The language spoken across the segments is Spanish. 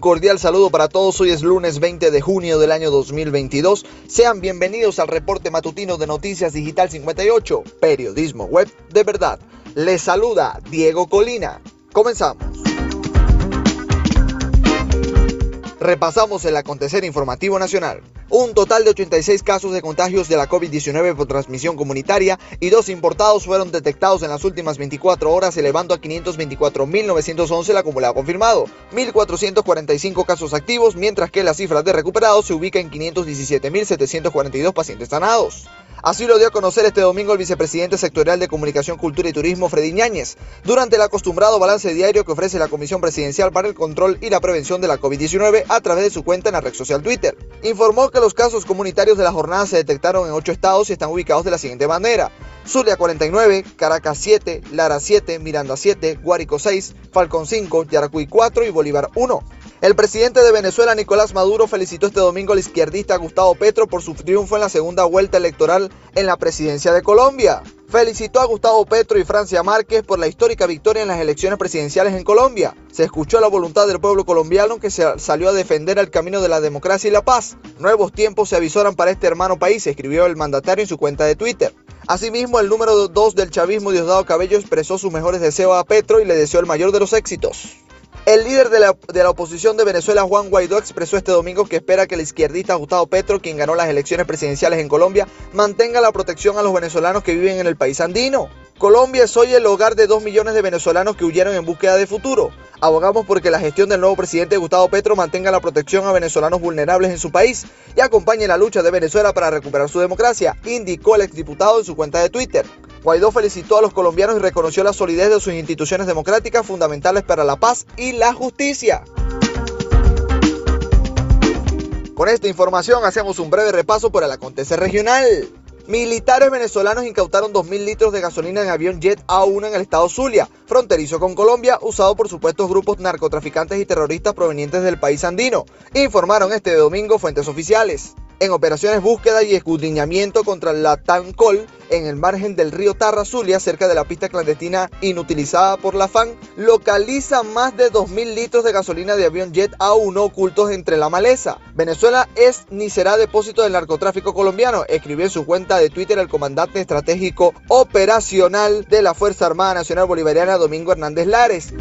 cordial saludo para todos. Hoy es lunes 20 de junio del año 2022. Sean bienvenidos al reporte matutino de Noticias Digital 58, periodismo web de verdad. Les saluda Diego Colina. Comenzamos. Repasamos el acontecer informativo nacional. Un total de 86 casos de contagios de la COVID-19 por transmisión comunitaria y dos importados fueron detectados en las últimas 24 horas, elevando a 524.911 el acumulado confirmado, 1.445 casos activos, mientras que la cifra de recuperados se ubica en 517.742 pacientes sanados. Así lo dio a conocer este domingo el vicepresidente sectorial de Comunicación, Cultura y Turismo, Freddy Ñáñez, durante el acostumbrado balance diario que ofrece la Comisión Presidencial para el Control y la Prevención de la COVID-19 a través de su cuenta en la red social Twitter. Informó que los casos comunitarios de la jornada se detectaron en ocho estados y están ubicados de la siguiente manera. Zulia 49, Caracas 7, Lara 7, Miranda 7, Guárico 6, Falcón 5, Yaracuy 4 y Bolívar 1. El presidente de Venezuela, Nicolás Maduro, felicitó este domingo al izquierdista Gustavo Petro por su triunfo en la segunda vuelta electoral en la presidencia de Colombia. Felicitó a Gustavo Petro y Francia Márquez por la histórica victoria en las elecciones presidenciales en Colombia. Se escuchó la voluntad del pueblo colombiano que se salió a defender el camino de la democracia y la paz. Nuevos tiempos se avisoran para este hermano país, escribió el mandatario en su cuenta de Twitter. Asimismo, el número 2 del chavismo, Diosdado Cabello, expresó sus mejores deseos a Petro y le deseó el mayor de los éxitos. El líder de la, oposición de Venezuela, Juan Guaidó, expresó este domingo que espera que el izquierdista Gustavo Petro, quien ganó las elecciones presidenciales en Colombia, mantenga la protección a los venezolanos que viven en el país andino. Colombia es hoy el hogar de dos millones de venezolanos que huyeron en búsqueda de futuro. Abogamos porque la gestión del nuevo presidente Gustavo Petro mantenga la protección a venezolanos vulnerables en su país y acompañe la lucha de Venezuela para recuperar su democracia, indicó el exdiputado en su cuenta de Twitter. Guaidó felicitó a los colombianos y reconoció la solidez de sus instituciones democráticas fundamentales para la paz y la justicia. Con esta información hacemos un breve repaso por el acontecer regional. Militares venezolanos incautaron 2.000 litros de gasolina en avión Jet A1 en el estado Zulia, fronterizo con Colombia, usado por supuestos grupos narcotraficantes y terroristas provenientes del país andino, informaron este domingo fuentes oficiales en operaciones búsqueda y escudriñamiento contra la Tancol en el margen del río Tarra Zulia, cerca de la pista clandestina inutilizada por la FAN, localiza más de 2.000 litros de gasolina de avión Jet A1 ocultos entre la maleza. Venezuela es ni será depósito del narcotráfico colombiano, escribió en su cuenta de Twitter el comandante estratégico operacional de la Fuerza Armada Nacional Bolivariana, Domingo Hernández Lares.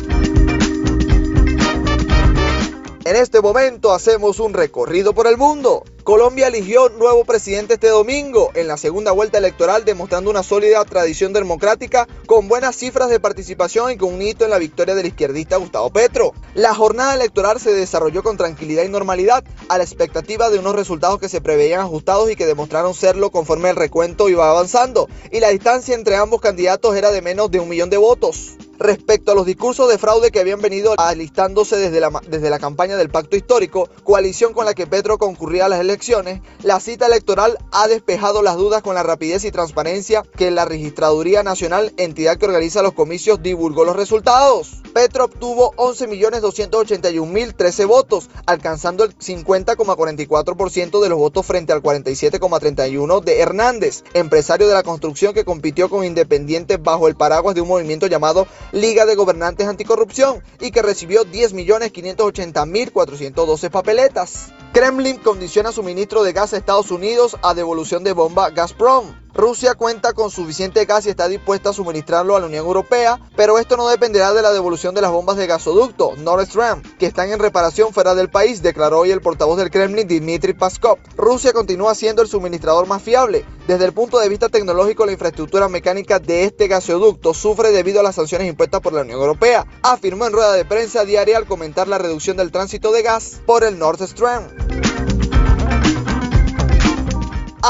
En este momento hacemos un recorrido por el mundo. Colombia eligió nuevo presidente este domingo en la segunda vuelta electoral demostrando una sólida tradición democrática con buenas cifras de participación y con un hito en la victoria del izquierdista Gustavo Petro. La jornada electoral se desarrolló con tranquilidad y normalidad a la expectativa de unos resultados que se preveían ajustados y que demostraron serlo conforme el recuento iba avanzando y la distancia entre ambos candidatos era de menos de un millón de votos respecto a los discursos de fraude que habían venido alistándose desde la, desde la campaña del pacto histórico, coalición con la que Petro concurría a las elecciones, la cita electoral ha despejado las dudas con la rapidez y transparencia que la Registraduría Nacional, entidad que organiza los comicios, divulgó los resultados. Petro obtuvo 11.281.013 votos, alcanzando el 50,44% de los votos frente al 47,31% de Hernández, empresario de la construcción que compitió con independientes bajo el paraguas de un movimiento llamado Liga de Gobernantes Anticorrupción y que recibió 10.580.412 papeletas. Kremlin condiciona suministro de gas a Estados Unidos a devolución de bomba Gazprom. Rusia cuenta con suficiente gas y está dispuesta a suministrarlo a la Unión Europea, pero esto no dependerá de la devolución de las bombas de gasoducto Nord Stream, que están en reparación fuera del país, declaró hoy el portavoz del Kremlin Dmitry Peskov. Rusia continúa siendo el suministrador más fiable. Desde el punto de vista tecnológico, la infraestructura mecánica de este gasoducto sufre debido a las sanciones impuestas por la Unión Europea, afirmó en rueda de prensa diaria al comentar la reducción del tránsito de gas por el Nord Stream.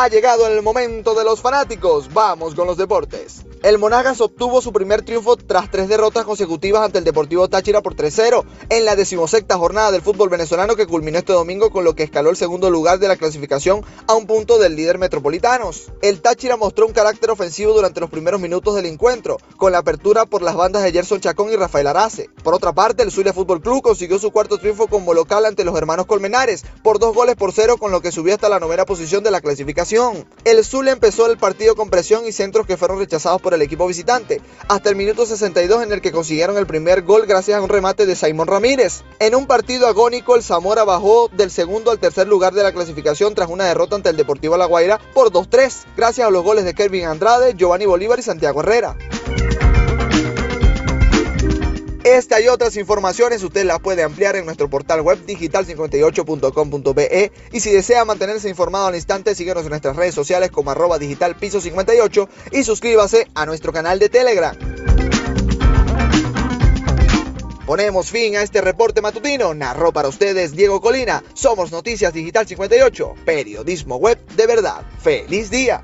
Ha llegado el momento de los fanáticos. Vamos con los deportes. El Monagas obtuvo su primer triunfo tras tres derrotas consecutivas ante el Deportivo Táchira por 3-0 en la decimosexta jornada del fútbol venezolano que culminó este domingo con lo que escaló el segundo lugar de la clasificación a un punto del líder metropolitanos. El Táchira mostró un carácter ofensivo durante los primeros minutos del encuentro, con la apertura por las bandas de Gerson Chacón y Rafael Arace. Por otra parte, el Zulia Fútbol Club consiguió su cuarto triunfo como local ante los hermanos Colmenares por dos goles por cero, con lo que subió hasta la novena posición de la clasificación El Zul empezó el partido con presión y centros que fueron rechazados por el equipo visitante, hasta el minuto 62 en el que consiguieron el primer gol gracias a un remate de Simón Ramírez. En un partido agónico, el Zamora bajó del segundo al tercer lugar de la clasificación tras una derrota ante el Deportivo La Guaira por 2-3, gracias a los goles de Kevin Andrade, Giovanni Bolívar y Santiago Herrera. Esta y otras informaciones usted las puede ampliar en nuestro portal web digital58.com.be y si desea mantenerse informado al instante, síguenos en nuestras redes sociales como arroba digital piso 58 y suscríbase a nuestro canal de Telegram. Ponemos fin a este reporte matutino. Narró para ustedes Diego Colina. Somos Noticias Digital 58, periodismo web de verdad. ¡Feliz día!